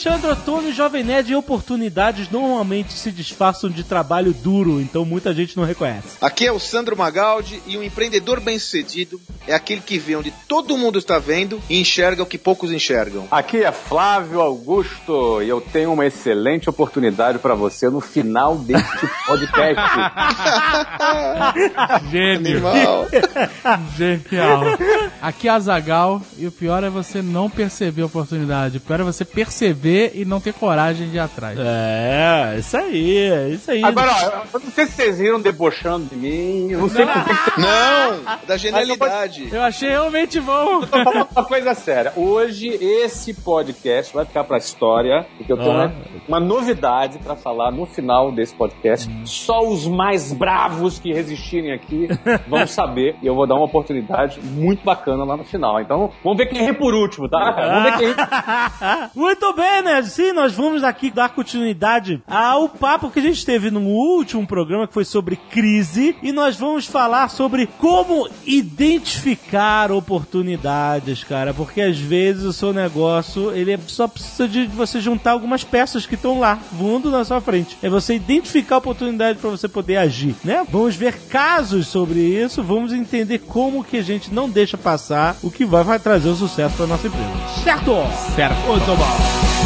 Alexandre Ottoni, Jovem Nerd, e oportunidades normalmente se disfarçam de trabalho duro, então muita gente não reconhece. Aqui é o Sandro Magaldi e um empreendedor bem-sucedido é aquele que vê onde todo mundo está vendo e enxerga o que poucos enxergam. Aqui é Flávio Augusto e eu tenho uma excelente oportunidade para você no final deste podcast. Gênio. Genial. Aqui é Azagal e o pior é você não perceber a oportunidade. O pior é você perceber e não ter coragem de ir atrás. É, isso aí, é isso aí. Agora, ó, eu não sei se vocês riram debochando de mim, eu não sei por que Não, da genialidade. Eu achei realmente bom. Tô falando uma coisa séria. Hoje, esse podcast vai ficar pra história, porque eu tenho Ah. uma, uma novidade pra falar no final desse podcast. Só os mais bravos que resistirem aqui vão saber. E eu vou dar uma oportunidade muito bacana lá no final. Então, vamos ver quem ri por último, tá? Vamos ver quem Muito bem, né? Sim, nós vamos aqui dar continuidade ao papo que a gente teve no último programa, que foi sobre crise, e nós vamos falar sobre como identificar oportunidades, cara, porque às vezes o seu negócio, ele é- só precisa de você juntar algumas peças que estão lá, voando na sua frente. É você identificar a oportunidade para você poder agir, né? Vamos ver casos sobre isso, vamos entender como que a gente não deixa passar o que vai, vai trazer o sucesso para nossa empresa. Certo? Certo. Muito bom.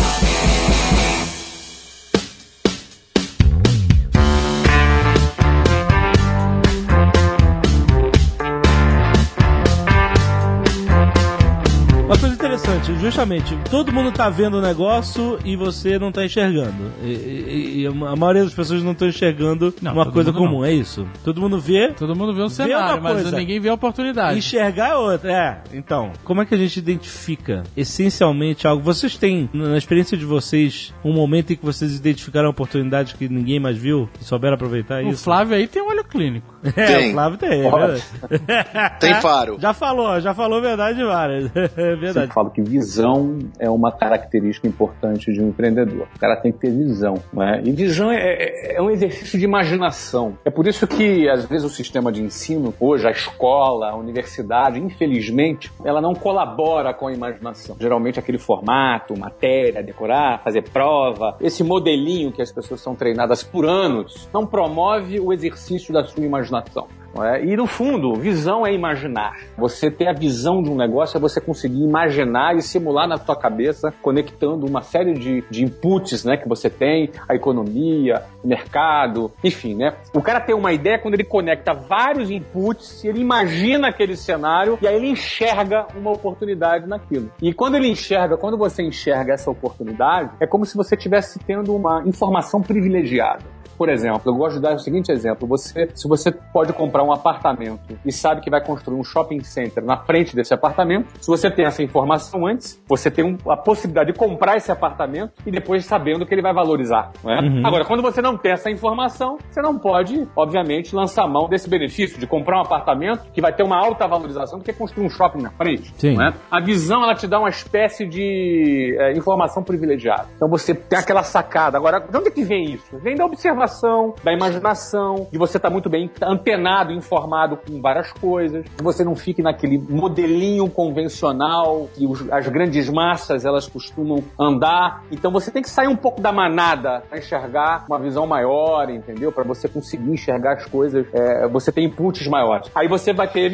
Justamente, todo mundo tá vendo o negócio e você não tá enxergando. E, e- e a maioria das pessoas não estão enxergando Não, uma coisa comum, não. é isso. Todo mundo vê, Todo mundo vê o uma cenário, mas coisa. ninguém vê a oportunidade. Enxergar é outra. É, então, como é que a gente identifica essencialmente algo? Vocês têm, na experiência de vocês, um momento em que vocês identificaram oportunidades que ninguém mais viu e souberam aproveitar O isso? Flávio aí tem um olho clínico. É, Tem. o Flávio tem. É. Tem faro. Já falou, já falou verdade várias. É verdade. falo que visão é uma característica importante de um empreendedor. O cara tem que ter visão, né? E visão é, é- é um exercício de imaginação. É por isso que, às vezes, o sistema de ensino, hoje, a escola, a universidade, infelizmente, ela não colabora com a imaginação. Geralmente, aquele formato, matéria, decorar, fazer prova, esse modelinho que as pessoas são treinadas por anos, não promove o exercício da sua imaginação. É? E no fundo, visão é imaginar. Você ter a visão de um negócio é você conseguir imaginar e simular na sua cabeça, conectando uma série de, de inputs né, que você tem, a economia, o mercado, enfim, né? O cara tem uma ideia quando ele conecta vários inputs, ele imagina aquele cenário e aí ele enxerga uma oportunidade naquilo. E quando ele enxerga, quando você enxerga essa oportunidade, é como se você estivesse tendo uma informação privilegiada. Por exemplo, eu gosto de dar o seguinte exemplo: você, se você pode comprar um apartamento e sabe que vai construir um shopping center na frente desse apartamento, se você tem essa informação antes, você tem um- a possibilidade de comprar esse apartamento e depois sabendo que ele vai valorizar. É? Agora, quando você não tem essa informação, você não pode, obviamente, lançar mão desse benefício de comprar um apartamento que vai ter uma alta valorização do que construir um shopping na frente. Sim. É? A visão ela te dá uma espécie de é, informação privilegiada. Então você tem aquela sacada. Agora, de onde é que vem isso? Vem da observação, da imaginação, de você estar muito bem antenado, informado com várias coisas, que você não fique naquele modelinho convencional que os- as grandes massas elas costumam andar. Então você tem que sair um pouco da manada para enxergar uma visão maior, entendeu? Para você conseguir enxergar as coisas, é, você tem inputs maiores. Aí você vai ter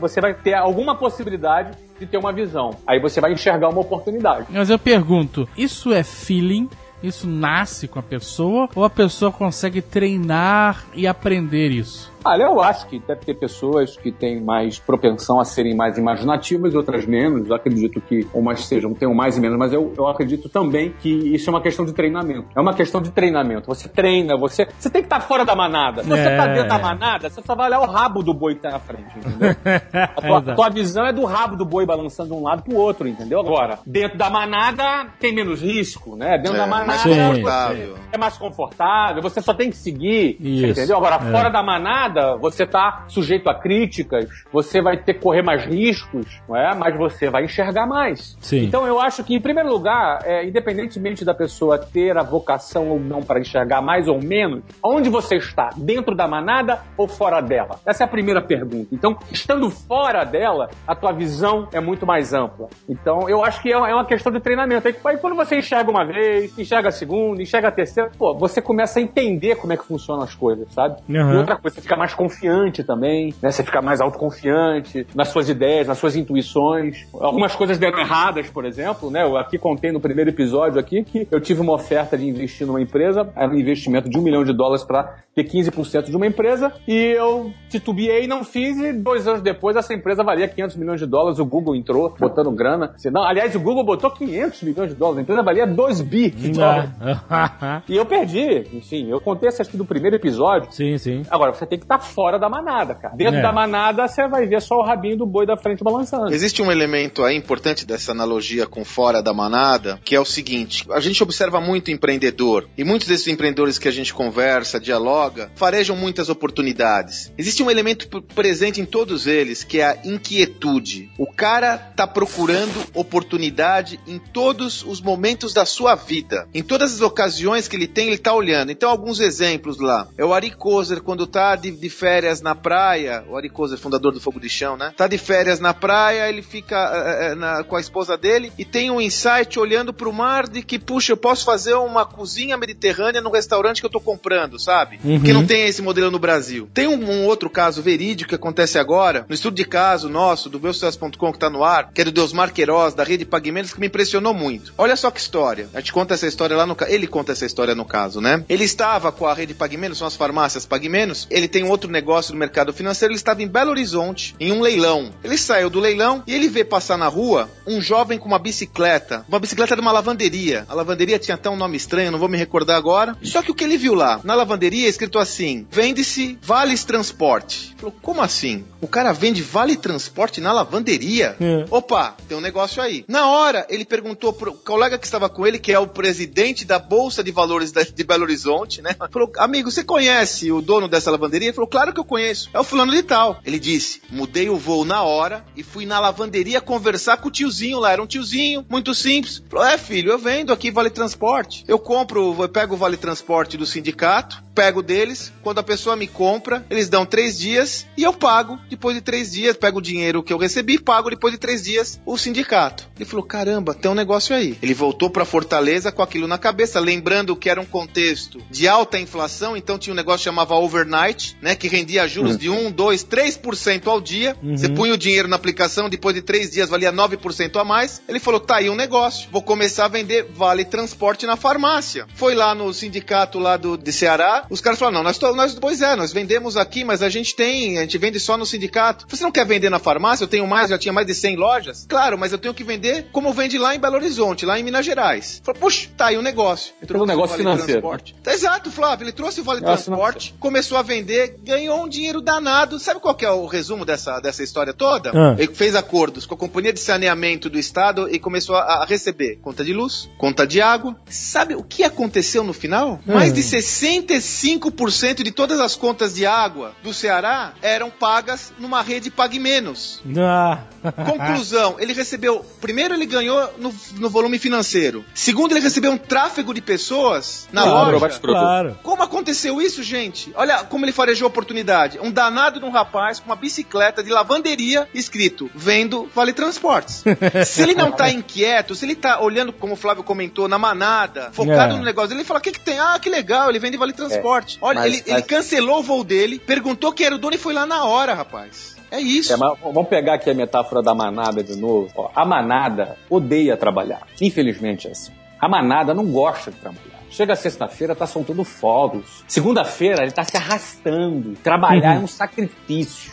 você vai ter alguma possibilidade de ter uma visão. Aí você vai enxergar uma oportunidade. Mas eu pergunto, isso é feeling? Isso nasce com a pessoa? Ou a pessoa consegue treinar e aprender isso? Olha, eu acho que deve ter pessoas que têm mais propensão a serem mais imaginativas, outras menos. Eu acredito que umas sejam, tenham mais e menos, mas eu, eu acredito também que isso é uma questão de treinamento. É uma questão de treinamento. Você treina, você. Você tem que estar fora da manada. Se você É. tá dentro da manada, você só vai olhar o rabo do boi que tá na frente, entendeu? A tua, tua visão é do rabo do boi balançando de um lado pro outro, entendeu? Agora, dentro da manada tem menos risco, né? Dentro da É, mais manada Sim. confortável. é mais confortável, você só tem que seguir, Isso, entendeu? Agora, é. fora da manada, manada, você tá sujeito a críticas, você vai ter que correr mais riscos, não é? Mas você vai enxergar mais. Sim. Então eu acho que, em primeiro lugar, é, independentemente da pessoa ter a vocação ou não para enxergar mais ou menos, onde você está? Dentro da manada ou fora dela? Essa é a primeira pergunta. Então, estando fora dela, a tua visão é muito mais ampla. Então, eu acho que é uma é questão de treinamento. Aí, aí quando você enxerga uma vez, enxerga a segunda, enxerga a terceira, pô, você começa a entender como é que funcionam as coisas, sabe? Uhum. E outra coisa, você fica mais confiante também, né? Você fica mais autoconfiante nas suas ideias, nas suas intuições. Algumas coisas deram erradas, por exemplo, né? Eu aqui contei no primeiro episódio aqui que eu tive uma oferta de investir numa empresa, era um investimento de um milhão de dólares para ter 15% de uma empresa, e eu titubeei, não fiz, e dois anos depois essa empresa valia 500 milhões de dólares, o Google entrou botando grana. Assim, Não, aliás, o Google botou 500 milhões de dólares, a empresa valia 2 bi de dólares. E eu perdi, enfim, eu contei essa aqui do primeiro episódio. sim, sim. Agora, você tem que estar fora da manada, cara. Dentro É. da manada, você vai ver só o rabinho do boi da frente balançando. Existe um elemento aí importante dessa analogia com fora da manada, que é o seguinte: a gente observa muito empreendedor, e muitos desses empreendedores que a gente conversa, dialoga, farejam muitas oportunidades. Existe um elemento presente em todos eles, que é a inquietude. O cara tá procurando oportunidade em todos os momentos da sua vida. Em todas as ocasiões que ele tem, ele tá olhando. Então, alguns exemplos lá. É o Ari Kozer, quando tá de, de férias na praia, o Ari Kozer, fundador do Fogo de Chão, né? Tá de férias na praia, ele fica eh, eh, na- com a esposa dele e tem um insight olhando pro mar de que, puxa, eu posso fazer uma cozinha mediterrânea no restaurante que eu tô comprando, sabe? Porque não tem esse modelo no Brasil. Tem um, um outro caso verídico que acontece agora, no estudo de caso nosso, do meusucesso.com que tá no ar, que é do Deusmar Queiroz, da rede Pagamentos, que me impressionou muito. Olha só que história. A gente conta essa história lá no Ele conta essa história no caso, né? Ele estava com a rede Pagamentos, são as farmácias Pagamentos. Ele tem um outro negócio no mercado financeiro. Ele estava em Belo Horizonte, em um leilão. Ele saiu do leilão e ele vê passar na rua um jovem com uma bicicleta. Uma bicicleta de uma lavanderia. A lavanderia tinha até um nome estranho, não vou me recordar agora. Só que o que ele viu lá? Na lavanderia, escrito assim: vende-se vales transporte. Falou, como assim? O cara vende vale transporte na lavanderia? É. Opa, tem um negócio aí. Na hora, ele perguntou pro colega que estava com ele, que é o presidente da Bolsa de Valores de Belo Horizonte, né? Falou, amigo, você conhece o dono dessa lavanderia? Ele falou, claro que eu conheço. É o fulano de tal. Ele disse, mudei o voo na hora e fui na lavanderia conversar com o tiozinho lá. Era um tiozinho, muito simples. Falou, é filho, eu vendo aqui Vale Transporte. Eu compro, eu pego o Vale Transporte do sindicato, pego deles. Quando a pessoa me compra, eles dão três dias e eu pago depois de três dias. Pego o dinheiro que eu recebi pago depois de três dias o sindicato. Ele falou: caramba, tem um negócio aí. Ele voltou pra Fortaleza com aquilo na cabeça, lembrando que era um contexto de alta inflação, então tinha um negócio que chamava overnight, né? Que rendia juros de 1, 2, 3% ao dia. Você punha o dinheiro na aplicação, depois de três dias valia 9% a mais. Ele falou: tá aí um negócio, vou começar a vender vale transporte na farmácia. Foi lá no sindicato lá do, de Ceará, os caras falaram: não, nós, nós, pois é, nós vendemos aqui, mas a gente tem, a gente vende só no sindicato. Você não quer vender na farmácia? Eu tenho mais, já tinha mais de 100 lojas. Claro, mas eu tenho que vender como vende lá em Belo Horizonte, lá em Minas Gerais. Falou, puxa, tá aí um negócio. Entrou Um negócio Vale financeiro. Transporte. Exato, Flávio. Ele trouxe o Vale Transporte, começou a vender, ganhou um dinheiro danado. Sabe qual é o resumo dessa, dessa história toda? Ah. Ele fez acordos com a Companhia de Saneamento do Estado e começou a, a receber conta de luz, conta de água. Sabe o que aconteceu no final? Hum. Mais de 65% de todas as contas de água do Ceará eram pagas numa rede Pague Menos. Ah. Conclusão, ele recebeu. Primeiro, ele ganhou no, no volume financeiro. Segundo, ele recebeu um tráfego de pessoas na Claro, loja. claro. Como aconteceu isso, gente? Olha como ele farejou a oportunidade. Um danado de um rapaz com uma bicicleta de lavanderia escrito Vendo Vale Transportes. se ele não tá inquieto, se ele tá olhando, como o Flávio comentou, na manada, focado É. no negócio ele fala: o que, que tem? Ah, que legal, ele vende Vale Transporte. Olha, mas- ele, mas- ele cancelou o voo dele, perguntou quem era o dono e foi lá na hora, rapaz. É isso. É, mas vamos pegar aqui a metáfora da manada de novo. Ó, a manada odeia trabalhar. Infelizmente é assim. A manada não gosta de trabalhar. Chega sexta-feira, tá soltando fogos. Segunda-feira, ele tá se arrastando. Trabalhar é um sacrifício.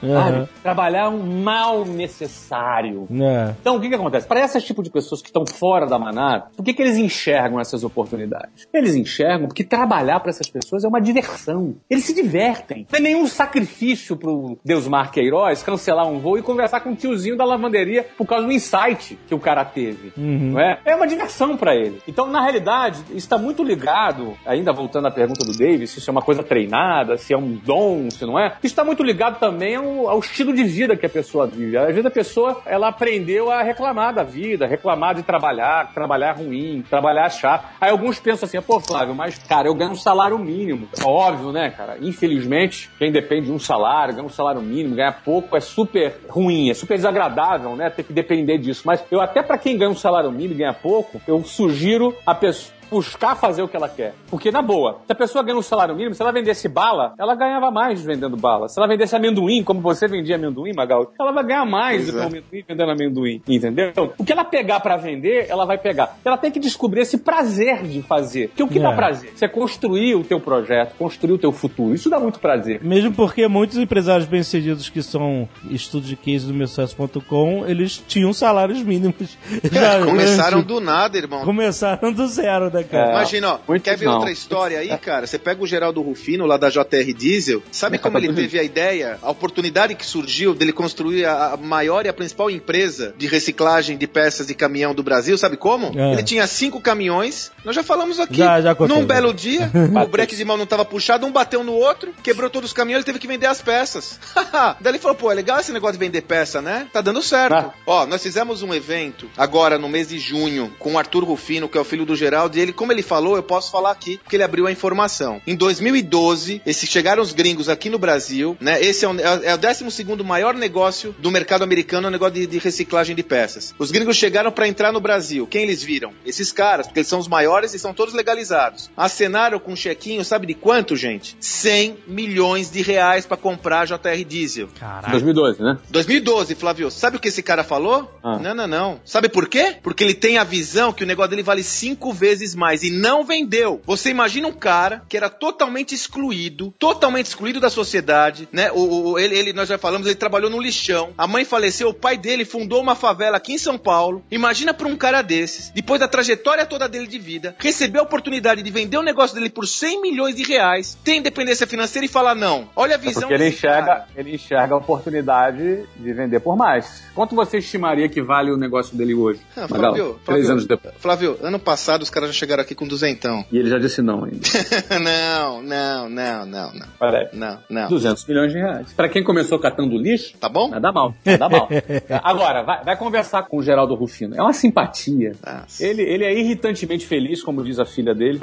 sabe? Trabalhar é um mal necessário. É. Então, o que, que acontece? Para esse tipo de pessoas que estão fora da manada, por que, que eles enxergam essas oportunidades? Eles enxergam porque trabalhar para essas pessoas é uma diversão. Eles se divertem. Não é nenhum sacrifício pro Deus Mar Queiroz cancelar um voo e conversar com o tiozinho da lavanderia por causa do insight que o cara teve. Não é? é uma diversão para ele. Então, na realidade, isso está muito ligado, ainda voltando à pergunta do Davis, se isso é uma coisa treinada, se é um dom, se não é. Isso está muito ligado também ao, ao estilo de vida que a pessoa vive. Às vezes a pessoa, ela aprendeu a reclamar da vida, reclamar de trabalhar, trabalhar ruim, trabalhar chato. Aí alguns pensam assim, pô, Flávio, mas, cara, eu ganho um salário mínimo. Óbvio, né, cara? Infelizmente, quem depende de um salário, ganha um salário mínimo, ganha pouco, é super ruim, é super desagradável, né? Ter que depender disso. Mas eu até para quem ganha um salário mínimo e ganha pouco, eu sugiro a pessoa buscar fazer o que ela quer. Porque, na boa, se a pessoa ganha um salário mínimo, se ela vendesse bala, ela ganhava mais vendendo bala. Se ela vendesse amendoim, como você vendia amendoim, Magal, ela vai ganhar mais do que é. amendoim vendendo amendoim. Entendeu? Então, o que ela pegar pra vender, ela vai pegar. Ela tem que descobrir esse prazer de fazer. Porque o que É. dá prazer? Você construir o teu projeto, construir o teu futuro. Isso dá muito prazer. Mesmo porque muitos empresários bem-sucedidos que são estudos de case do meusucesso.com, eles tinham salários mínimos. Já- Começaram do nada, irmão. Começaram do zero, né, cara? É. Imagina, ó, muitos quer ver não. outra história aí, cara? Você pega o Geraldo Rufino, lá da JR Diesel, sabe como ele teve a ideia, a oportunidade que surgiu dele construir a a maior e a principal empresa de reciclagem de peças de caminhão do Brasil, sabe como? É. Ele tinha cinco caminhões, nós já falamos aqui. Já, já contei, Num já. belo dia, o breque de mão não tava puxado, um bateu no outro, quebrou todos os caminhões, ele teve que vender as peças. Daí ele falou, pô, é legal esse negócio de vender peça, né? Tá dando certo. Ah. Ó, nós fizemos um evento agora no mês de junho com o Arthur Rufino, que é o filho do Geraldo, e ele, como ele falou, eu posso falar aqui, porque ele abriu a informação. Em 2012, esses chegaram os gringos aqui no Brasil, né? Esse é, um- é- é o 12 segundo maior negócio do mercado americano, é o negócio de, de reciclagem de peças. Os gringos chegaram para entrar no Brasil. Quem eles viram? Esses caras, porque eles são os maiores e são todos legalizados. Acenaram com um chequinho, sabe de quanto, gente? 100 milhões de reais para comprar a JR Diesel. Caraca. 2012, né? 2012, Flávio, sabe o que esse cara falou? Ah. Não, não, não. Sabe por quê? Porque ele tem a visão que o negócio dele vale cinco vezes mais e não vendeu. Você imagina um cara que era totalmente excluído, totalmente excluído da sociedade, né? O, o- ele, ele- nós já falamos, ele trabalhou no lixão. A mãe faleceu, o pai dele fundou uma favela aqui em São Paulo. Imagina pra um cara desses, depois da trajetória toda dele de vida, receber a oportunidade de vender o negócio dele por 100 milhões de reais, ter independência financeira e falar não. Olha a É visão porque ele enxerga, cara. ele enxerga a oportunidade de vender por mais. Quanto você estimaria que vale o negócio dele hoje? Ah? Flávio, Três Flávio, anos depois. Flávio, ano passado os caras já chegaram aqui com duzentão. E ele já disse não ainda. não, não, não, não, não. Parece. Não, não. 200 milhões de reais. Pra quem começou catando lixo, Tá bom? nada mal. Nada mal. Agora, vai, vai conversar com o Geraldo Rufino. É uma simpatia. Nossa. Ele, ele é irritantemente feliz, como diz a filha dele.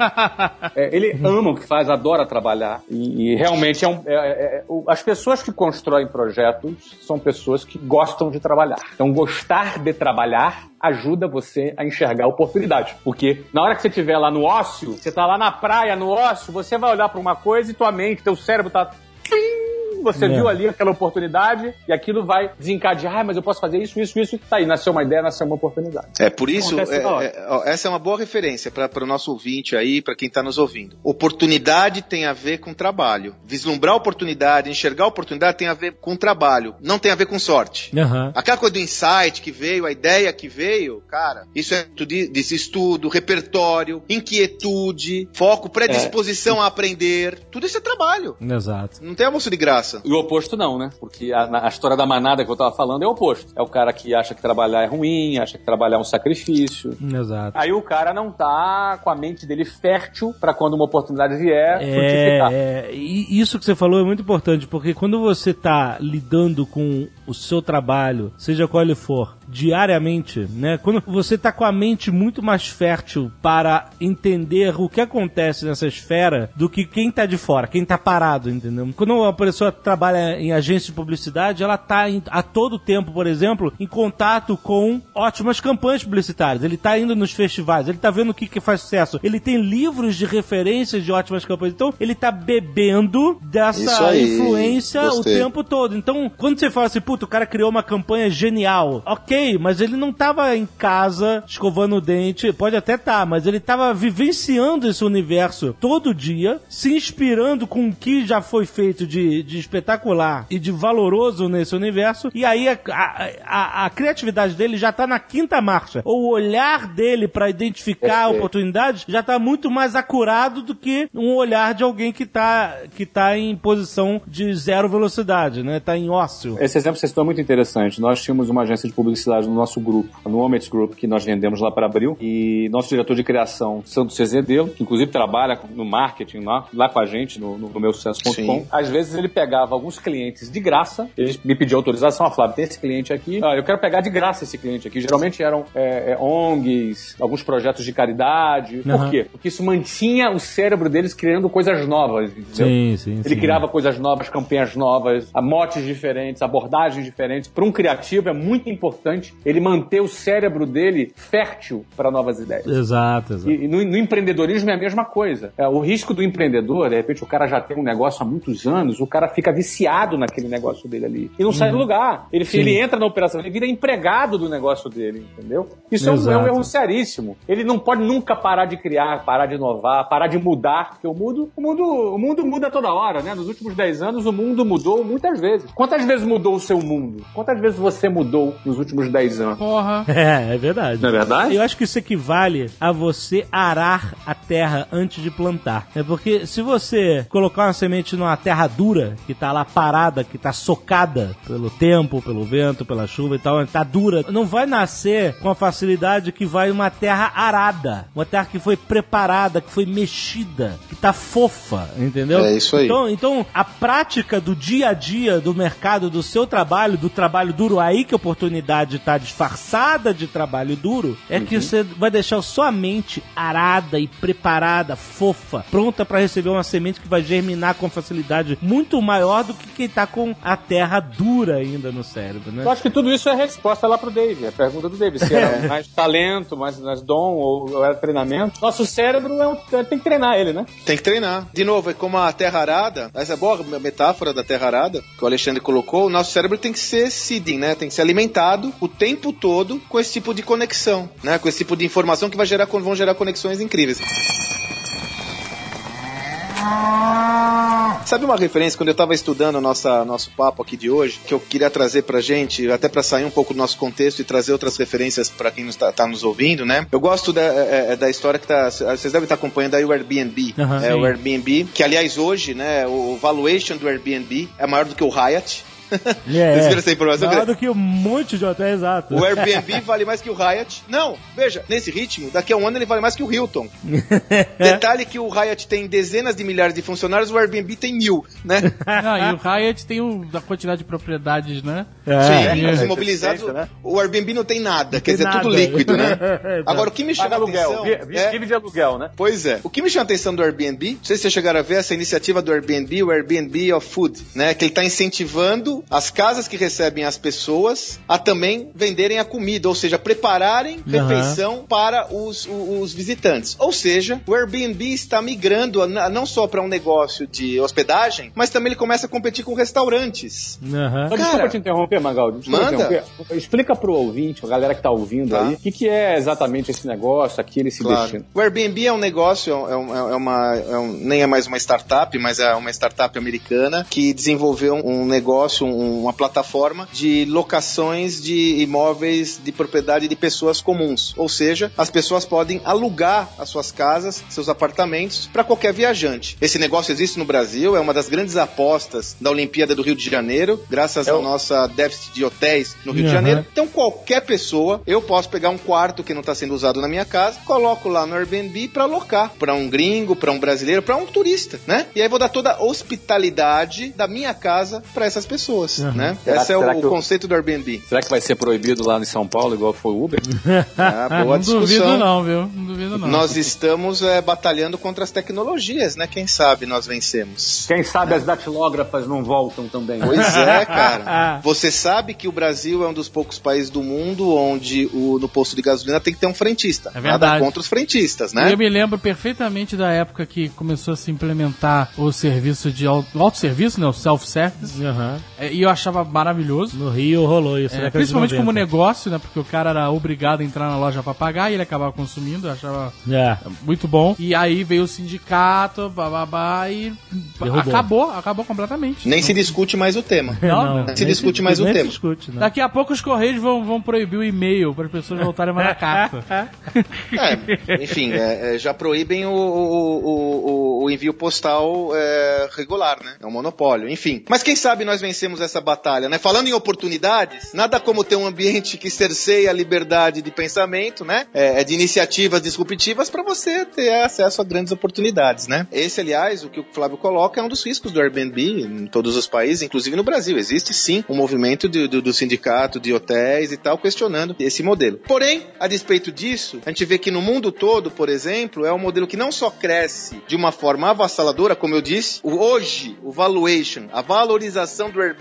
É, ele ama o que faz, adora trabalhar. E, e realmente é um, é- é- é- as pessoas que constroem projetos são pessoas que gostam de trabalhar. Então, gostar de trabalhar ajuda você a enxergar a oportunidade. Porque na hora que você estiver lá no ócio, você tá lá na praia, no ócio, você vai olhar para uma coisa e tua mente, teu cérebro tá. Você É. viu ali aquela oportunidade e aquilo vai desencadear, ah, mas eu posso fazer isso, isso, isso. Tá aí, nasceu uma ideia, nasceu uma oportunidade. É por isso, é- é- ó, essa é uma boa referência para o nosso ouvinte aí, para quem está nos ouvindo. Oportunidade tem a ver com trabalho. Vislumbrar oportunidade, enxergar oportunidade tem a ver com trabalho, não tem a ver com sorte. Aham. Aquela coisa do insight que veio, a ideia que veio, cara, isso é tudo de- desse estudo, repertório, inquietude, foco, predisposição a aprender. Tudo isso é trabalho. Exato. Não tem almoço de graça. E o oposto não, né? Porque a, a história da manada que eu tava falando é o oposto. É o cara que acha que trabalhar é ruim, acha que trabalhar é um sacrifício. Exato. Aí o cara não tá com a mente dele fértil pra quando uma oportunidade vier, frutificar. É, é, e isso que você falou é muito importante, porque quando você está lidando com o seu trabalho, seja qual ele for, diariamente, né? Quando você está com a mente muito mais fértil para entender o que acontece nessa esfera do que quem tá de fora, quem tá parado, entendeu? Quando uma pessoa trabalha em agência de publicidade, ela tá em- a todo tempo, por exemplo, em contato com ótimas campanhas publicitárias. Ele tá indo nos festivais, ele tá vendo o que, que faz sucesso. Ele tem livros de referências de ótimas campanhas. Então, ele tá bebendo dessa aí, influência gostei. o tempo todo. Então, quando você fala assim, puta, o cara criou uma campanha genial. Ok, mas ele não tava em casa escovando o dente. Pode até estar, mas ele tava vivenciando esse universo todo dia, se inspirando com o que já foi feito de, de espetacular e de valoroso nesse universo. E aí a, a, a- a criatividade dele já tá na quinta marcha. O olhar dele pra identificar oportunidades já tá muito mais acurado do que um olhar de alguém que tá, que tá em posição de zero velocidade, né? Tá em ócio. Esse exemplo que você citou é muito interessante. Nós tínhamos uma agência de publicidade lá no nosso grupo, no Omets Group, que nós vendemos lá para Abril. E nosso diretor de criação, Santo Cezedelo, que inclusive trabalha no marketing lá, lá com a gente, no, no, no meu sucesso.com. Sim. Às vezes ele pegava alguns clientes de graça, ele me pediu autorização, ó, Flávio, tem esse cliente aqui, ah, eu quero pegar de graça esse cliente aqui. Geralmente eram é, é, ONGs, alguns projetos de caridade. Por Aham. quê? Porque isso mantinha o cérebro deles criando coisas novas, entendeu? Sim, sim, Ele sim. criava coisas novas, campanhas novas, a motes diferentes, abordagens diferentes. Para um criativo é muito importante ele manter o cérebro dele fértil para novas ideias. Exato, exato. E, no, no empreendedorismo é a mesma coisa. É, o risco do empreendedor, de repente o cara já tem um negócio há muitos anos, o cara fica viciado naquele negócio dele ali. E não sai do lugar. Ele, Sim. ele entra na operação, ele vira empregado do negócio dele, entendeu? Isso é um, é um Exato. erro seríssimo. Ele não pode nunca parar de criar, parar de inovar, parar de mudar, porque o mundo, o mundo, o mundo muda toda hora, né? Nos últimos 10 anos o mundo mudou muitas vezes. Quantas vezes mudou o seu mundo? Quantas vezes você mudou nos últimos 10 anos? Porra. É, é verdade. Não é verdade? Eu acho que isso equivale a você arar a terra antes de plantar. É porque se você colocar uma semente numa terra dura, que tá lá parada, que tá socada pelo tempo, pelo vento, pela chuva e tal, tá dura, não vai nascer com a facilidade que vai uma terra arada. Uma terra que foi preparada, que foi mexida, que tá fofa, entendeu? É isso aí. Então, então, a prática do dia a dia do mercado, do seu trabalho, do trabalho duro, aí que a oportunidade está disfarçada de trabalho duro, é que você vai deixar sua mente arada e preparada, fofa, pronta para receber uma semente que vai germinar com facilidade muito maior do que quem tá com a terra dura ainda no cérebro, né? Eu acho que tudo isso é resposta lá pro Dave. A pergunta do Dave. Se era mais talento, mais, mais dom ou, ou era treinamento. Nosso cérebro é um, tem que treinar ele, né? Tem que treinar. De novo, é como a terra arada. Essa é boa metáfora da terra arada que o Alexandre colocou. O nosso cérebro tem que ser seeding, né? Tem que ser alimentado o tempo todo com esse tipo de conexão, né? Com esse tipo de informação que vai gerar, vão gerar conexões incríveis. Sabe uma referência quando eu estava estudando nossa, nosso papo aqui de hoje, que eu queria trazer pra gente, até pra sair um pouco do nosso contexto e trazer outras referências pra quem está tá nos ouvindo, né? Eu gosto da, é, é, da história que tá. Vocês devem estar acompanhando aí o Airbnb. Aham. é, o Airbnb, que aliás hoje, né, o valuation do Airbnb é maior do que o Hyatt. É, Vocês viram essa informação? Do que um monte de hotel, exato. O Airbnb vale mais que o Hyatt. Não, veja, nesse ritmo, daqui a um ano ele vale mais que o Hilton. Detalhe que o Hyatt tem dezenas de milhares de funcionários, o Airbnb tem mil, né? Não, e o Hyatt tem o, da quantidade de propriedades, né? É. Sim, é, os é, imobilizados. é, né? O Airbnb não tem nada, quer tem dizer, é tudo nada. líquido, né? Agora, o que me chama Paga a atenção. aluguel. É- de aluguel, né? Pois é. O que me chama a atenção do Airbnb, não sei se vocês chegaram a ver essa iniciativa do Airbnb, o Airbnb of Food, né? Que ele está incentivando as casas que recebem as pessoas a também venderem a comida, ou seja, prepararem refeição para os, o- os visitantes. Ou seja, o Airbnb está migrando a- não só para um negócio de hospedagem, mas também ele começa a competir com restaurantes. Aham. Só desculpa te interromper, Magaldi. Desculpa Manda. interromper. Explica pro ouvinte, a galera que tá ouvindo Tá. aí, o que, que é exatamente esse negócio, a que ele se destina. O Airbnb é um negócio, é, um- é uma, é um- nem é mais uma startup, mas é uma startup americana que desenvolveu um negócio, um- uma plataforma de locações de imóveis de propriedade de pessoas comuns. Ou seja, as pessoas podem alugar as suas casas, seus apartamentos, para qualquer viajante. Esse negócio existe no Brasil, é uma das grandes apostas da Olimpíada do Rio de Janeiro, graças É à o- nossa déficit de hotéis no Rio de Aham. Janeiro. Então, qualquer pessoa, eu posso pegar um quarto que não está sendo usado na minha casa, coloco lá no Airbnb para alocar para um gringo, para um brasileiro, para um turista, né? E aí vou dar toda a hospitalidade da minha casa para essas pessoas, né? Será- Esse é o, eu- conceito do Airbnb. Será que vai ser proibido lá em São Paulo, igual foi o Uber? Ah, boa não discussão. duvido não, viu? Não duvido não. Nós estamos é, batalhando contra as tecnologias, né? Quem sabe nós vencemos. Quem sabe as datilógrafas não voltam também. Pois é, cara. Você sabe que o Brasil é um dos poucos países do mundo onde o, no posto de gasolina tem que ter um frentista. É verdade. Nada contra os frentistas, né? Eu me lembro perfeitamente da época que começou a se implementar o serviço de auto, o autosserviço, né? O self-service. Aham. É, E eu achava maravilhoso. No Rio rolou isso. É, de principalmente 90. como negócio, né? Porque o cara era obrigado a entrar na loja pra pagar e ele acabava consumindo, eu achava É. muito bom. E aí veio o sindicato, bababá, e Derrubou. acabou, acabou completamente. Nem se discute mais o tema. Não, Se discute mais o nem tema. Se discute, não. Daqui a pouco os Correios vão, vão proibir o e-mail para as pessoas voltarem a mandar carta. É, enfim, é, é, já proíbem o, o- o- o- o envio postal é, regular, né? É um monopólio. Enfim. Mas quem sabe nós vencemos essa batalha, né? Falando em oportunidades, nada como ter um ambiente que cerceia a liberdade de pensamento, né? É, é de iniciativas disruptivas para você ter acesso a grandes oportunidades, né? Esse, aliás, o que o Flávio coloca é um dos riscos do Airbnb em todos os países, inclusive no Brasil. Existe sim um movimento do, do, do sindicato de hotéis e tal questionando esse modelo. Porém, a despeito disso, a gente vê que no mundo todo, por exemplo, é um modelo que não só cresce de uma forma avassaladora, como eu disse, hoje o valuation, a valorização do Airbnb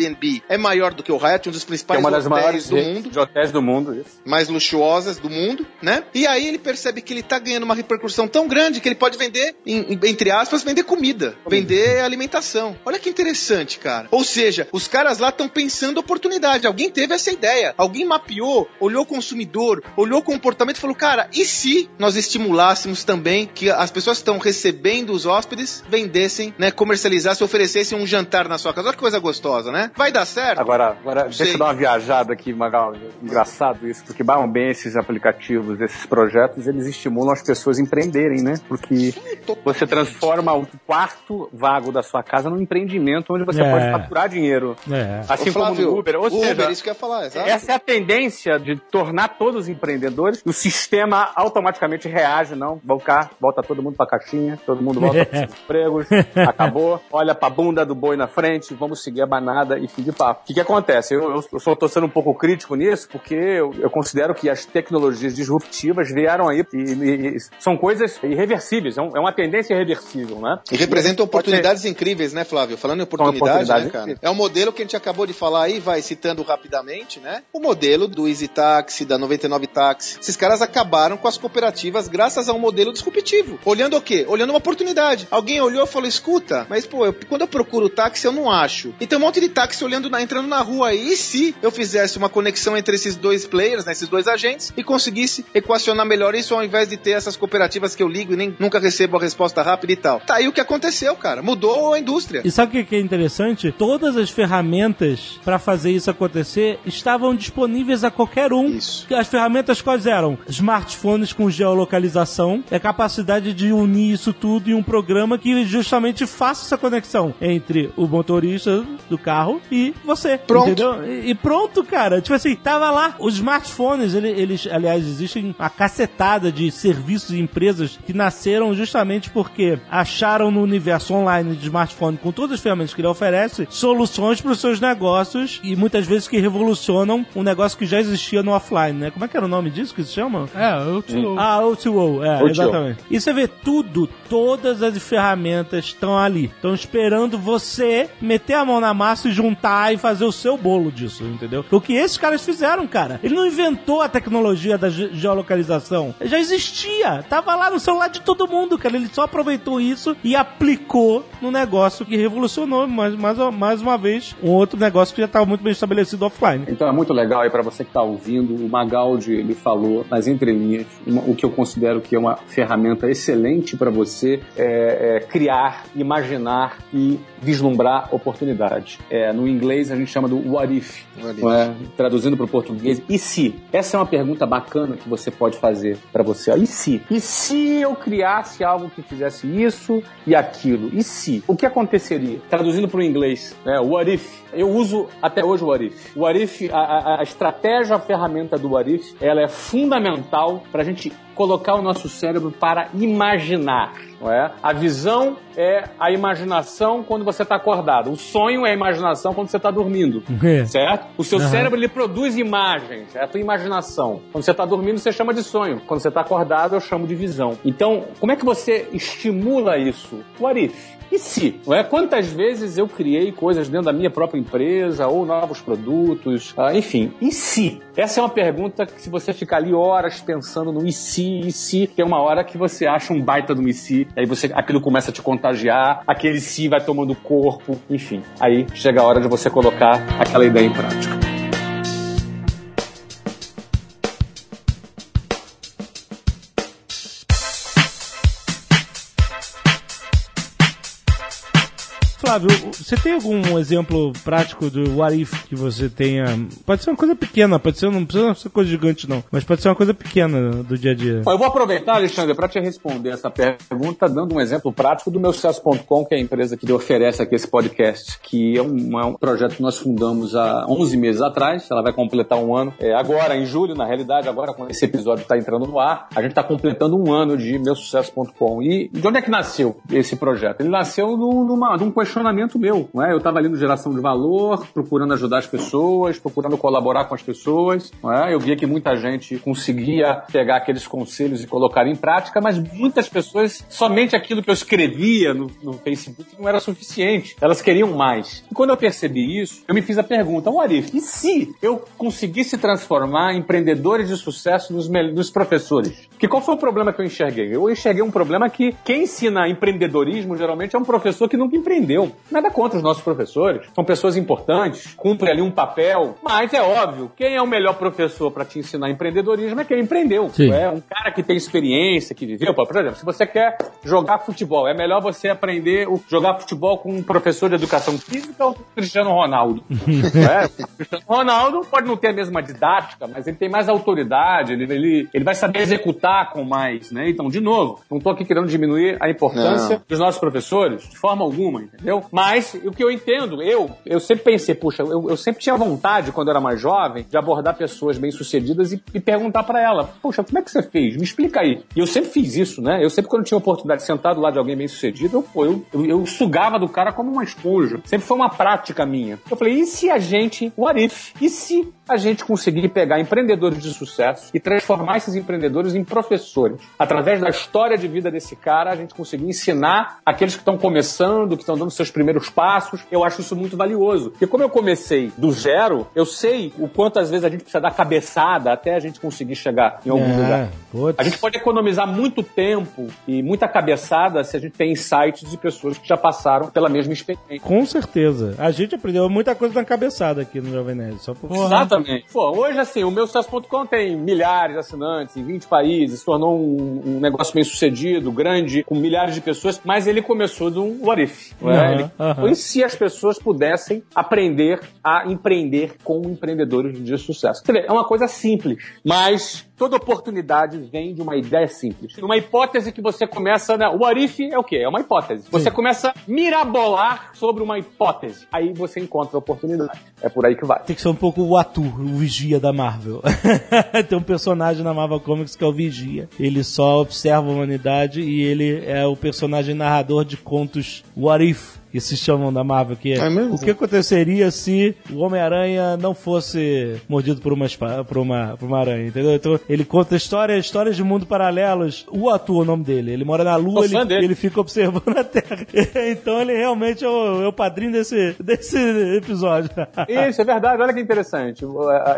é maior do que o Hyatt, um dos principais é uma das hotéis maiores do mundo de hotéis do mundo. Isso. mais luxuosas do mundo, né? E aí ele percebe que ele tá ganhando uma repercussão tão grande que ele pode vender, em- em- entre aspas, vender comida, vender alimentação. Olha que interessante, cara. Ou seja, os caras lá estão pensando oportunidade. Alguém teve essa ideia, alguém mapeou, olhou o consumidor, olhou o comportamento e falou, cara, e se nós estimulássemos também que as pessoas que estão recebendo os hóspedes vendessem, né, comercializassem, oferecessem um jantar na sua casa. Olha que coisa gostosa, né? Vai dar certo? Agora, agora deixa eu dar uma viajada aqui, Magal. Engraçado isso, porque bem bem esses aplicativos, esses projetos, eles estimulam as pessoas a empreenderem, né? Porque você transforma o quarto vago da sua casa num empreendimento onde você É. pode faturar dinheiro. É. Assim Flávio, como no Uber. Ou Uber, seja, isso que eu ia falar, exato. essa é a tendência de tornar todos empreendedores. O sistema automaticamente reage, não. Voltar, volta todo mundo pra caixinha, todo mundo volta pros seus empregos, acabou. Olha pra bunda do boi na frente, vamos seguir a banada e fim de papo. O que, que acontece? Eu, eu, eu só tô sendo um pouco crítico nisso, porque eu, eu considero que as tecnologias disruptivas vieram aí e, e- e são coisas irreversíveis, é, um- é uma tendência irreversível, né? E representam Pode ser- oportunidades incríveis, né, Flávio? Falando em oportunidade, oportunidades né, cara? É um modelo que a gente acabou de falar aí, vai citando rapidamente, né? O modelo do Easy Taxi, da 99 Taxi. Esses caras acabaram com as cooperativas graças a um modelo disruptivo. Olhando o quê? Olhando uma oportunidade. Alguém olhou e falou: escuta, mas pô, eu- quando eu procuro táxi, eu não acho. E tem um monte de táxi olhando na- entrando na rua aí. E se eu fizesse uma conexão entre esses dois players, né, esses dois agentes, e conseguisse equacionar melhor isso ao invés de ter essas cooperativas que eu ligo e nem nunca recebo a resposta rápida e tal. Tá aí o que aconteceu, cara. Mudou a indústria. E sabe o que é interessante? Todas as ferramentas para fazer isso acontecer estavam disponíveis a qualquer um. Isso. As ferramentas quais eram? Smartphones com geolocalização, é a capacidade de unir isso tudo em um programa que justamente faça essa conexão entre o motorista do carro e você. Pronto. Entendeu? E, e pronto, cara. Tipo assim, tava lá. Os smartphones, ele- eles, aliás, existem uma cacetada de serviços e empresas que nasceram justamente porque acharam no universo online de smartphone, com todas as ferramentas que ele oferece, soluções para os seus negócios e muitas vezes que revolucionam um negócio que já existia no offline, né? Como é que era o nome disso que se chama? É, eu te louco. Ah, O2O, é, O2O. exatamente. E você vê tudo, todas as ferramentas estão ali. Estão esperando você meter a mão na massa e juntar e fazer o seu bolo disso, entendeu? O que esses caras fizeram, cara. Ele não inventou a tecnologia da ge- geolocalização. Já existia. Tava lá no celular de todo mundo, cara. Ele só aproveitou isso e aplicou no negócio que revolucionou, mais, mais, mais uma vez, um outro negócio que já estava muito bem estabelecido offline. Então é muito legal aí para você que está ouvindo, o Magaldi ele falou nas entrelinhas uma- o que eu considero que é uma ferramenta excelente para você é, é, criar, imaginar e vislumbrar oportunidades. É, no inglês a gente chama do what if, What if. é? traduzindo para o português. E se? Essa é uma pergunta bacana que você pode fazer para você. ó. E se? E se eu criasse algo que fizesse isso e aquilo? E se? O que aconteceria? Traduzindo para o inglês, né? What if? Eu uso até hoje o What if. O What if, a, a- a estratégia, a ferramenta do What if, ela é fundamental para a gente colocar o nosso cérebro para imaginar. Não é? A visão é a imaginação quando você está acordado. O sonho é a imaginação quando você está dormindo. Certo? O seu Aham. cérebro ele produz imagens, é a tua imaginação. Quando você está dormindo, você chama de sonho. Quando você está acordado, eu chamo de visão. Então, como é que você estimula isso? What if? E se? Não é? Quantas vezes eu criei coisas dentro da minha própria empresa ou novos produtos? Ah, enfim, e se? Essa é uma pergunta que se você ficar ali horas pensando no e se, e se, tem uma hora que você acha um baita do e se, aí você, aquilo começa a te contagiar, aquele se vai tomando corpo, enfim. Aí chega a hora de você colocar aquela ideia em prática. Flávio, você tem algum exemplo prático do what if que você tenha? Pode ser uma coisa pequena, pode ser, não precisa ser coisa gigante não, mas pode ser uma coisa pequena do dia a dia. Eu vou aproveitar, Alexandre, para te responder essa pergunta, dando um exemplo prático do meu sucesso.com, que é a empresa que oferece aqui esse podcast, que é um, é um projeto que nós fundamos há 11 meses atrás, ela vai completar um ano, é, agora em julho, na realidade, agora quando esse episódio está entrando no ar, a gente está completando um ano de meusucesso.com. E de onde é que nasceu esse projeto? Ele nasceu numa, num questionamento meu, não é? Eu estava ali no Geração de Valor, procurando ajudar as pessoas, procurando colaborar com as pessoas, não é? Eu via que muita gente conseguia pegar aqueles conselhos e colocar em prática, mas muitas pessoas, somente aquilo que eu escrevia no, no Facebook não era suficiente. Elas queriam mais. E quando eu percebi isso, eu me fiz a pergunta, Arif, e se eu conseguisse transformar empreendedores de sucesso nos, nos professores? Que qual foi o problema que eu enxerguei? Eu enxerguei um problema que quem ensina empreendedorismo geralmente é um professor que nunca empreendeu. Nada contra os nossos professores. São pessoas importantes, cumprem ali um papel, mas é óbvio, quem é o melhor professor para te ensinar empreendedorismo é quem empreendeu. Sim. É um cara que tem experiência, que viveu. Por exemplo, se você quer jogar futebol, é melhor você aprender o jogar futebol com um professor de educação física ou com o Cristiano Ronaldo. é? O Cristiano Ronaldo pode não ter a mesma didática, mas ele tem mais autoridade, ele, ele, ele vai saber executar com mais, né? Então, de novo, não estou aqui querendo diminuir a importância Não. dos nossos professores, de forma alguma, entendeu? Mas o que eu entendo, eu, eu sempre pensei, puxa, eu, eu sempre tinha vontade, quando eu era mais jovem, de abordar pessoas bem-sucedidas e, e perguntar para ela, puxa, como é que você fez? Me explica aí. E eu sempre fiz isso, né? Eu sempre, quando tinha oportunidade de sentar do lado de alguém bem-sucedido, eu, eu, eu, eu sugava do cara como uma esponja. Sempre foi uma prática minha. Eu falei, e se a gente, what if? E se a gente conseguir pegar empreendedores de sucesso e transformar esses empreendedores em professores? Através da história de vida desse cara, a gente conseguir ensinar aqueles que estão começando, que estão dando seus primeiros passos. Eu acho isso muito valioso. Porque como eu comecei do zero, eu sei o quanto às vezes a gente precisa dar cabeçada até a gente conseguir chegar em algum lugar. É, putz. A gente pode economizar muito tempo e muita cabeçada se a gente tem insights de pessoas que já passaram pela mesma experiência. Com certeza. A gente aprendeu muita coisa na cabeçada aqui no Jovem Nerd, só por... Exatamente. Pô, hoje, assim, o meu sucesso.com tem milhares de assinantes em 20 países, se tornou um, um negócio bem sucedido, grande, com milhares de pessoas, mas ele começou de um what if. não é? Ele- aham. E se as pessoas pudessem aprender a empreender com empreendedores de sucesso? Quer dizer, é uma coisa simples, mas toda oportunidade vem de uma ideia simples. Uma hipótese que você começa. Né? O what if é o quê? É uma hipótese. Você começa a mirabolar sobre uma hipótese. Aí você encontra a oportunidade. É por aí que vai. Tem que ser um pouco o Atu, o vigia da Marvel. Tem um personagem na Marvel Comics que é o vigia. Ele só observa a humanidade e ele é o personagem narrador de contos What If. Que se chamam da Marvel, que É mesmo? o que aconteceria se o Homem-Aranha não fosse mordido por uma, por, uma, por uma aranha, entendeu? Então ele conta histórias, histórias de mundo paralelos. O Atu é o nome dele. Ele mora na Lua, ele, ele fica observando a Terra. então ele realmente é o, é o padrinho desse, desse episódio. Isso, é verdade. Olha que interessante.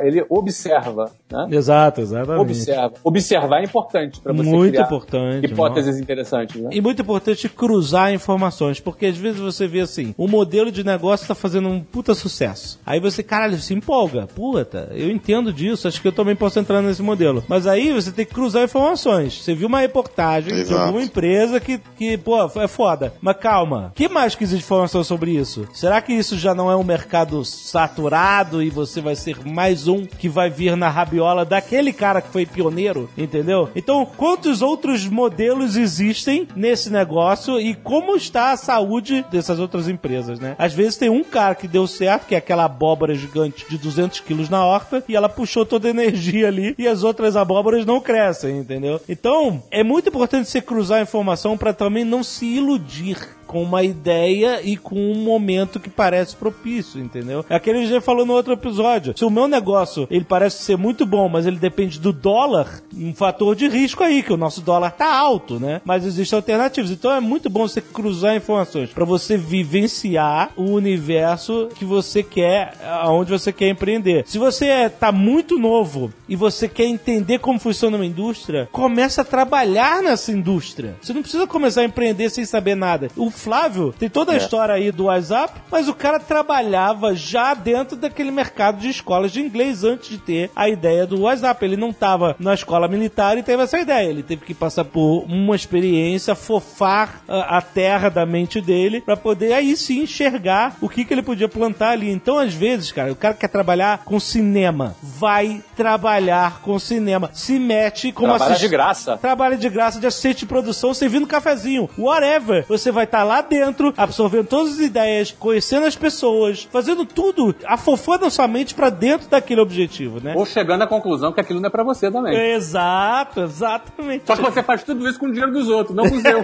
Ele observa, né? Exato, exatamente. Observa. Observar é importante para você Muito criar importante, hipóteses interessantes, né? E muito importante cruzar informações, porque às vezes você vê assim, o modelo de negócio tá fazendo um puta sucesso. Aí você, caralho, se empolga. Puta, eu entendo disso, acho que eu também posso entrar nesse modelo. Mas aí você tem que cruzar informações. Você viu uma reportagem de Exato. alguma empresa que, que, pô, é foda. Mas calma, que mais que existe informação sobre isso? Será que isso já não é um mercado saturado e você vai ser mais um que vai vir na rabiola daquele cara que foi pioneiro, entendeu? Então, quantos outros modelos existem nesse negócio e como está a saúde dessas outras empresas, né? Às vezes tem um cara que deu certo, que é aquela abóbora gigante de 200 quilos na horta, e ela puxou toda a energia ali e as outras abóboras não crescem, entendeu? Então, é muito importante você cruzar a informação para também não se iludir com uma ideia e com um momento que parece propício, entendeu? É aquele que gente falou no outro episódio. Se o meu negócio, ele parece ser muito bom, mas ele depende do dólar, um fator de risco aí, que o nosso dólar tá alto, né? Mas existem alternativas. Então é muito bom você cruzar informações para você vivenciar o universo que você quer, aonde você quer empreender. Se você é, tá muito novo e você quer entender como funciona uma indústria, começa a trabalhar nessa indústria. Você não precisa começar a empreender sem saber nada. O Flávio tem toda a É. história aí do WhatsApp, mas o cara trabalhava já dentro daquele mercado de escolas de inglês antes de ter a ideia do WhatsApp. Ele não estava na escola militar e teve essa ideia. Ele teve que passar por uma experiência, fofar a, a terra da mente dele para poder aí sim enxergar o que, que ele podia plantar ali. Então, às vezes, cara, o cara quer trabalhar com cinema, vai trabalhar com cinema, se mete como Trabalha assist- de graça. Trabalho de graça de assistente de produção, servindo cafezinho, whatever. Você vai estar lá dentro, absorvendo todas as ideias, conhecendo as pessoas, fazendo tudo, afofando a sua mente pra dentro daquele objetivo, né? Ou chegando à conclusão que aquilo não é pra você também. Exato, exatamente. Só que você faz tudo isso com o dinheiro dos outros, não com o seu.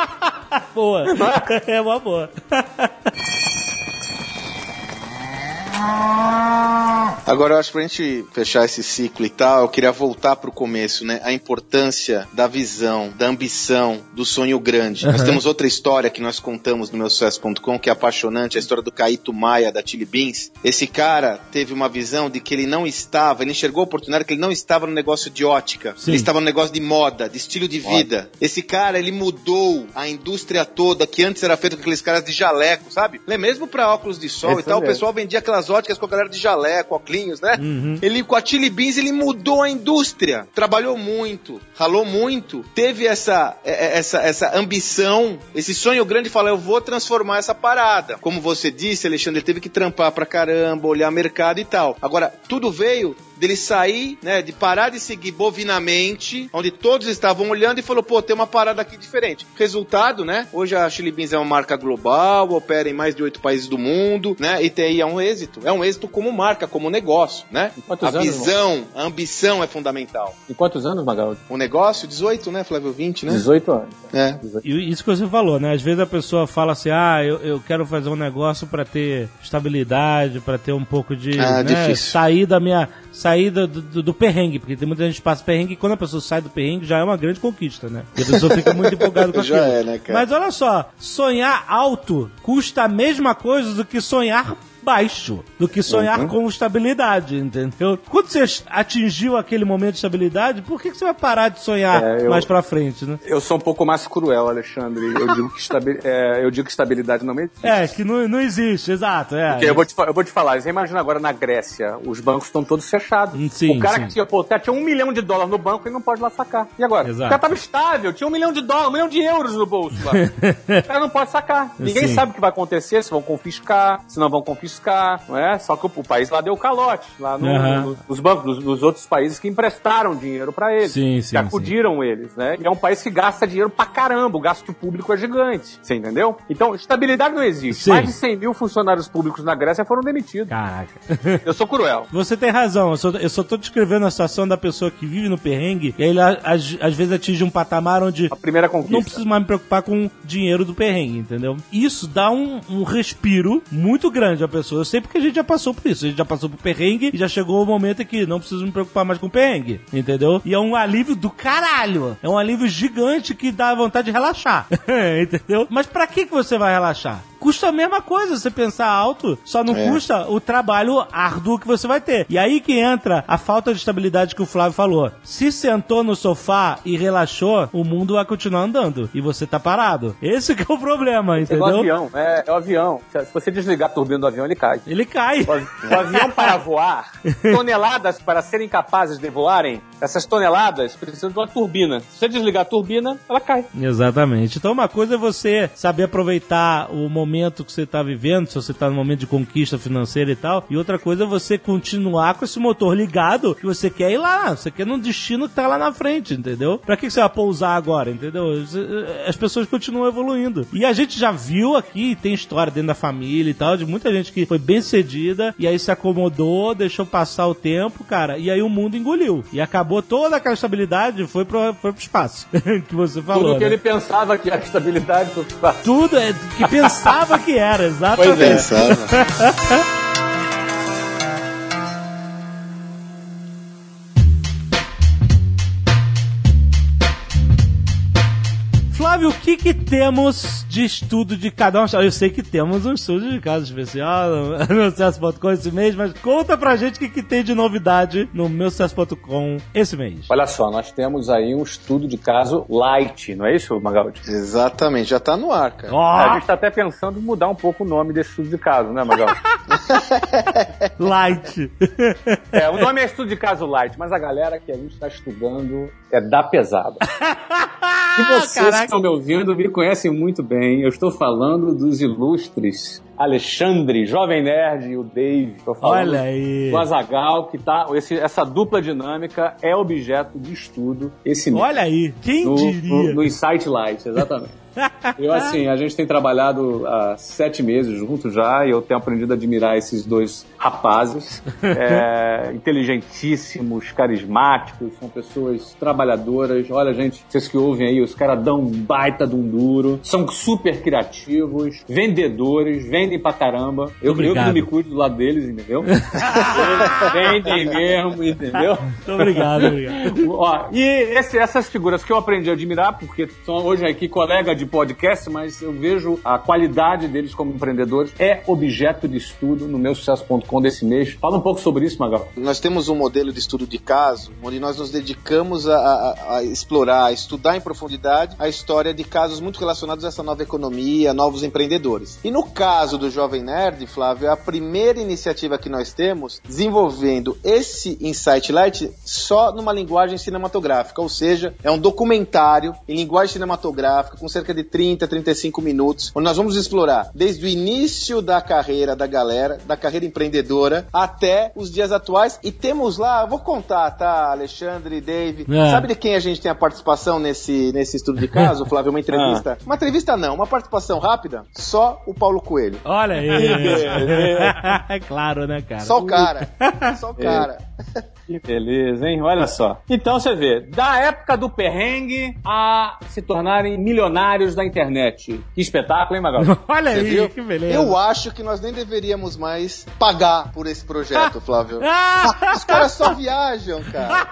boa. é uma boa. Agora eu acho que pra gente fechar esse ciclo e tal, eu queria voltar pro começo, né? A importância da visão, da ambição, do sonho grande. Nós temos outra história que nós contamos no meu sucesso.com que é apaixonante, a história do Caíto Maia da Chili Beans. Esse cara teve uma visão de que ele não estava, ele enxergou a oportunidade que ele não estava no negócio de ótica. Sim. Ele estava no negócio de moda, de estilo de vida. Esse cara, ele mudou a indústria toda que antes era feita com aqueles caras de jaleco, sabe? Mesmo pra óculos de sol Esse e tal, o pessoal vendia aquelas óticas com a galera de jaleco, óculos, né? Ele, com a Chili Beans, ele mudou a indústria. Trabalhou muito, ralou muito, teve essa, é, é, essa, essa ambição, esse sonho grande de falar, eu vou transformar essa parada. Como você disse, Alexandre, ele teve que trampar pra caramba, olhar mercado e tal. Agora, tudo veio dele sair, né, de parar de seguir bovinamente, onde todos estavam olhando e falou, pô, tem uma parada aqui diferente. Resultado, né, hoje a Chili Beans é uma marca global, opera em mais de oito países do mundo, né, e tem aí é um êxito. É um êxito como marca, como negócio, né? quantos A anos, visão, a ambição é fundamental. Em quantos anos, Magal? O negócio, 18, né, Flávio? 20, né? 18 anos. É. E isso que você falou, né? Às vezes a pessoa fala assim: ah, eu, eu quero fazer um negócio pra ter estabilidade, pra ter um pouco de. Ah, né, difícil. Sair da minha. Sair do, do, do perrengue, porque tem muita gente que passa perrengue e quando a pessoa sai do perrengue já é uma grande conquista, né? E a pessoa fica muito empolgada com Já aquilo. é, né, cara? Mas olha só, sonhar alto custa a mesma coisa do que sonhar baixo, do que sonhar Uhum. com estabilidade, entendeu? Quando você atingiu aquele momento de estabilidade, por que, que você vai parar de sonhar É, eu- mais pra frente, né? Eu sou um pouco mais cruel, Alexandre. Eu digo que, é, eu digo que estabilidade não existe. É, que não, não existe, exato. É. Porque eu vou, te, eu vou te falar, você imagina agora na Grécia, os bancos estão todos fechados. Hum, sim, o cara sim. que tinha, pô, tinha um milhão de dólares no banco e não pode lá sacar. E agora? Exato. O cara tava estável, tinha um milhão de dólares, um milhão de euros no bolso lá. o cara não pode sacar. Ninguém Sim. sabe o que vai acontecer, se vão confiscar, se não vão confiscar, não é? Só que o, o país lá deu calote, lá no- Aham. no- nos bancos, nos, nos outros países que emprestaram dinheiro pra eles. Sim, sim, Que acudiram eles, né? E é um país que gasta dinheiro pra caramba, o gasto público é gigante. Você entendeu? Então, estabilidade não existe. Sim. Mais de 100 mil funcionários públicos na Grécia foram demitidos. Caraca. Eu sou cruel. Você tem razão, eu só, eu só tô descrevendo a situação da pessoa que vive no perrengue e aí ele a- às, às vezes atinge um patamar onde A primeira conquista. não preciso mais me preocupar com o dinheiro do perrengue, entendeu? Isso dá um, um respiro muito grande à pessoa. Eu sei porque a gente já passou por isso. A gente já passou por perrengue e já chegou o momento em que não preciso me preocupar mais com perrengue, entendeu? E é um alívio do caralho. É um alívio gigante que dá vontade de relaxar, entendeu? Mas pra que, que você vai relaxar? Custa a mesma coisa você pensar alto, só não É. custa o trabalho árduo que você vai ter. E aí que entra a falta de estabilidade que o Flávio falou. Se sentou no sofá e relaxou, o mundo vai continuar andando. E você tá parado. Esse que é o problema, É entendeu? avião. É, é o avião. Se você desligar a turbina do avião, ele cai. Ele cai. O o avião para voar, toneladas para serem capazes de voarem, essas toneladas precisam de uma turbina. Se você desligar a turbina, ela cai. Exatamente. Então uma coisa é você saber aproveitar o momento que você está vivendo, se você está no momento de conquista financeira e tal, e outra coisa é você continuar com esse motor ligado que você quer ir lá, você quer num destino que tá lá na frente, entendeu? Pra que que você vai pousar agora, entendeu? As pessoas continuam evoluindo. E a gente já viu aqui, tem história dentro da família e tal, de muita gente que foi bem cedida e aí se acomodou, deixou passar o tempo, cara, e aí o mundo engoliu. E acabou toda aquela estabilidade foi pro, foi pro espaço. que você falou. Tudo que né? ele pensava que era estabilidade foi pro espaço. Tudo é que pensava que era, exatamente. Pois é. Pensava. Flávio Flávio, o que que temos de estudo de cada um? Eu sei que temos um estudo de caso especial no meu sucesso.com esse mês, mas conta pra gente o que, que tem de novidade no meu sucesso.com esse mês. Olha só, nós temos aí um estudo de caso light, não é isso, Magaldi? Exatamente, já tá no ar, cara. Ó, A gente tá até pensando em mudar um pouco o nome desse estudo de caso, né, Magaldi? light. é, o nome é estudo de caso light, mas a galera que a gente está estudando é da pesada. E vocês Caraca. que estão me ouvindo me conhecem muito bem. Eu estou falando dos ilustres Alexandre, Jovem Nerd e o Dave. Estou falando Olha aí. do Azagal, que tá. Esse, essa dupla dinâmica é objeto de estudo esse mês. Olha aí, quem no, diria? no, no Insight Light, exatamente. Eu, assim, a gente tem trabalhado há sete meses juntos já e eu tenho aprendido a admirar esses dois rapazes. É, inteligentíssimos, carismáticos, são pessoas trabalhadoras. Olha, gente, vocês que ouvem aí, os caras dão um baita de um duro, são super criativos, vendedores, vendem pra caramba. Eu, eu que não me cuido do lado deles, entendeu? Vendem mesmo, entendeu? Muito obrigado, obrigado. Ó, e esse- essas figuras que eu aprendi a admirar, porque são hoje aqui colega de podcast, mas eu vejo a qualidade deles como empreendedores, é objeto de estudo no meu sucesso.com desse mês. Fala um pouco sobre isso, Magal. Nós temos um modelo de estudo de caso, onde nós nos dedicamos a, a- a explorar, a estudar em profundidade a história de casos muito relacionados a essa nova economia, novos empreendedores. E no caso do Jovem Nerd, Flávio, a primeira iniciativa que nós temos desenvolvendo esse Insight Light só numa linguagem cinematográfica, ou seja, é um documentário em linguagem cinematográfica com cerca de 30, 35 minutos, onde nós vamos explorar desde o início da carreira da galera, da carreira empreendedora, até os dias atuais. E temos lá, vou contar, tá, Alexandre, Dave. É. Sabe de quem a gente tem a participação nesse, nesse estudo de caso, Flávio? Uma entrevista? Uma entrevista não, uma participação rápida? Só o Paulo Coelho. Olha aí. é claro, né, cara? Só o cara. Só o cara. Que beleza, hein? Olha só. Então você vê, da época do perrengue a se tornarem milionários da internet. Que espetáculo, hein, Magal? Olha Você aí, viu? que beleza. Eu acho que nós nem deveríamos mais pagar por esse projeto, Flávio. Os caras só viajam, cara.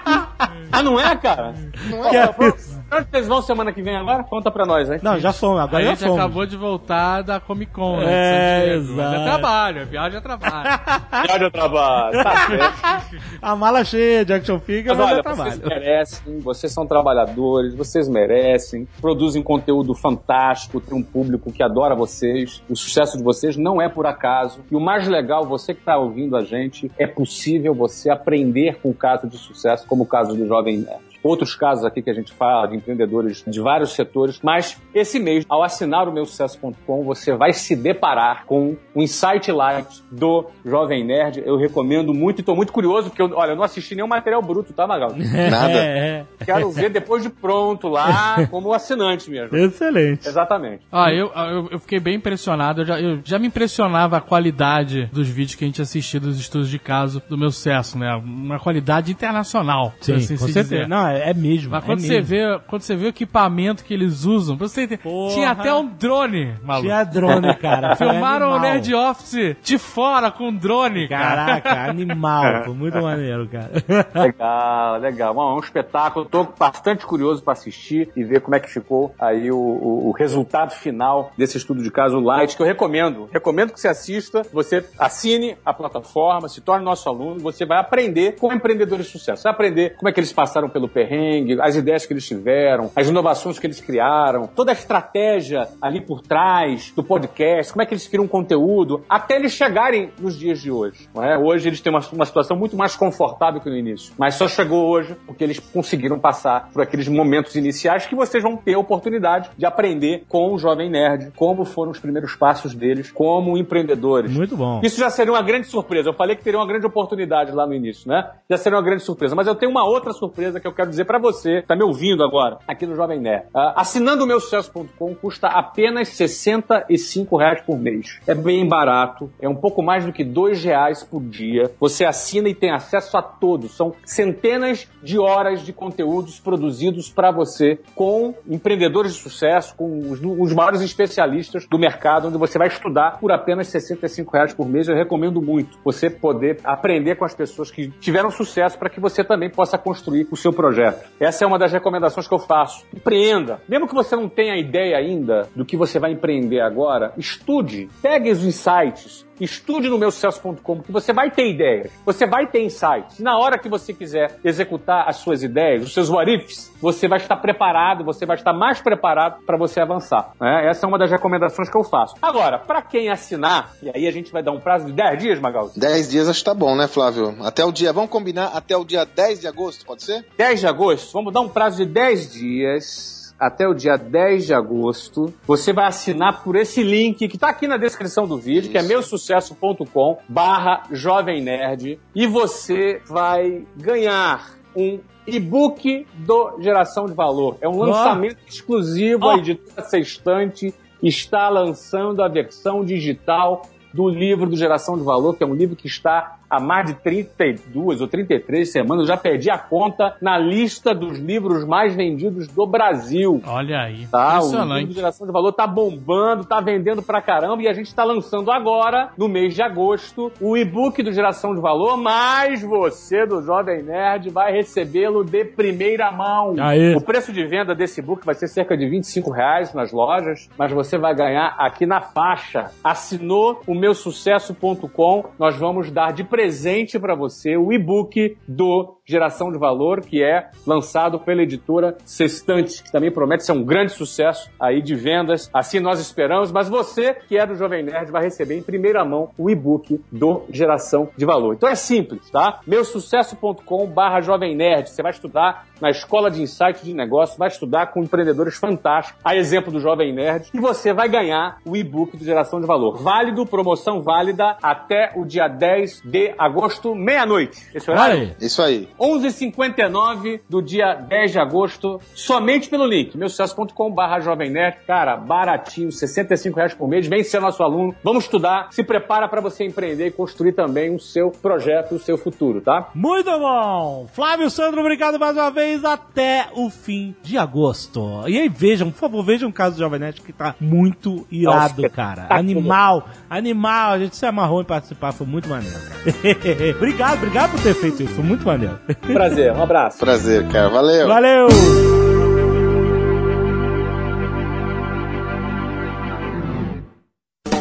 ah, não é, cara? Não é? isso? Onde vocês vão semana que vem agora? Conta pra nós, hein? Não, já fomos, A agora já gente fomos. acabou de voltar da Comic Con, né? É. Mas exato. é trabalho, a viagem é trabalho. Viagem ao trabalho. Tá certo. A mala cheia de action figure, Mas mas, é trabalho. vocês merecem, vocês são trabalhadores, vocês merecem, produzem conteúdo fantástico, tem um público que adora vocês, o sucesso de vocês não é por acaso. E o mais legal, você que está ouvindo a gente, é possível você aprender com o caso de sucesso, como o caso do Jovem Nerd. Outros casos aqui que a gente fala de empreendedores de vários setores, mas esse mês, ao assinar o meu sucesso.com, você vai se deparar com o Insight Light do Jovem Nerd. Eu recomendo muito e estou muito curioso, porque eu, olha, eu não assisti nenhum material bruto, tá, Magal? Nada. Quero ver depois de pronto lá, como assinante mesmo. Excelente. Exatamente. Ah, eu, eu, eu fiquei bem impressionado. Eu já, eu já me impressionava a qualidade dos vídeos que a gente assistia dos estudos de caso do meu sucesso, né? Uma qualidade internacional. Sim, assim com se certeza. dizer. Não, é, é mesmo. Mas é quando você, mesmo. vê, quando você vê o equipamento que eles usam, pra você entender, tinha até um drone, maluco. Tinha drone, cara. Foi Filmaram o. Nerd Office de fora com um drone, cara. Caraca, animal. Foi muito maneiro, cara. Legal, legal. Bom, é um espetáculo. Tô bastante curioso para assistir e ver como é que ficou aí o, o- o resultado final desse estudo de caso Light, que eu recomendo. Recomendo que você assista, você assine a plataforma, se torne nosso aluno, você vai aprender com empreendedores de sucesso. Você vai aprender como é que eles passaram pelo perrengue, as ideias que eles tiveram, as inovações que eles criaram, toda a estratégia ali por trás do podcast, como é que eles criam conteúdo, até eles chegarem nos dias de hoje. é? Hoje eles têm uma, uma situação muito mais confortável que no início, mas só chegou hoje porque eles conseguiram passar por aqueles momentos iniciais que vocês vão ter a oportunidade de aprender com o Jovem Nerd, como foram os primeiros passos deles como empreendedores. Muito bom. Isso já seria uma grande surpresa. Eu falei que teria uma grande oportunidade lá no início, né? Já seria uma grande surpresa. Mas eu tenho uma outra surpresa que eu quero dizer pra você, que tá me ouvindo agora, aqui no Jovem Nerd. Ah, assinando o meu sucesso.com custa apenas 65 reais por mês. É bem barato, é um pouco mais do que dois reais por dia. Você assina e tem acesso a todos. São centenas de horas de conteúdos produzidos para você com empreendedores de sucesso, com os, os maiores especialistas do mercado, onde você vai estudar por apenas 65 reais por mês. Eu recomendo muito você poder aprender com as pessoas que tiveram sucesso para que você também possa construir o seu projeto. Projeto. Essa é uma das recomendações que eu faço. Empreenda. Mesmo que você não tenha ideia ainda do que você vai empreender agora, estude, pegue os insights, estude no meusucesso.com, que você vai ter ideias, você vai ter insights. Na hora que você quiser executar as suas ideias, os seus warifs, você vai estar preparado, você vai estar mais preparado para você avançar. Né? Essa é uma das recomendações que eu faço. Agora, para quem assinar, e aí a gente vai dar um prazo de 10 dias, Magal? 10 dias acho que tá bom, né, Flávio? Até o dia, vamos combinar até o dia 10 de agosto, pode ser? 10 de agosto, vamos dar um prazo de 10 dias até o dia 10 de agosto. Você vai assinar por esse link que está aqui na descrição do vídeo, Isso. que é meusucesso.com barra Jovem Nerd. E você vai ganhar um e-book do Geração de Valor. É um oh. lançamento exclusivo, oh. a editora Sextante está lançando a versão digital do livro do Geração de Valor, que é um livro que está há mais de 32 ou 33 semanas, eu já perdi a conta na lista dos livros mais vendidos do Brasil. Olha aí, tá? O livro de Geração de Valor tá bombando, tá vendendo pra caramba e a gente está lançando agora, no mês de agosto, o e-book do Geração de Valor, mas você do Jovem Nerd vai recebê-lo de primeira mão. Aí. O preço de venda desse e-book vai ser cerca de 25 reais nas lojas, mas você vai ganhar aqui na faixa. Assinou o meu sucesso.com, nós vamos dar de presente presente para você o e-book do Geração de Valor, que é lançado pela editora Sextante, que também promete ser um grande sucesso aí de vendas. Assim nós esperamos, mas você que é do Jovem Nerd vai receber em primeira mão o e-book do Geração de Valor. Então é simples, tá? meusucesso.com barra Jovem Nerd. Você vai estudar na Escola de Insight de Negócios, vai estudar com empreendedores fantásticos, a exemplo do Jovem Nerd, e você vai ganhar o e-book do Geração de Valor. Válido, promoção válida até o dia 10 de agosto, meia-noite. Esse horário? Aí. Isso aí. 11h59 do dia 10 de agosto, somente pelo link, meusucesso.com.br Jovem Nerd. Cara, baratinho, 65 reais por mês. Vem ser nosso aluno. Vamos estudar. Se prepara para você empreender e construir também o seu projeto, o seu futuro, tá? Muito bom! Flávio Sandro, obrigado mais uma vez. Até o fim de agosto. E aí, vejam, por favor, vejam o caso do Jovem Nerd que tá muito irado, Nossa, cara. Tá animal, animal. A gente se amarrou em participar, foi muito maneiro, cara. obrigado, obrigado por ter feito isso, foi muito maneiro. Prazer, um abraço. Prazer, cara. Valeu. Valeu.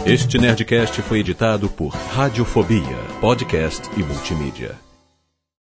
Este Nerdcast foi editado por Radiofobia, podcast e multimídia.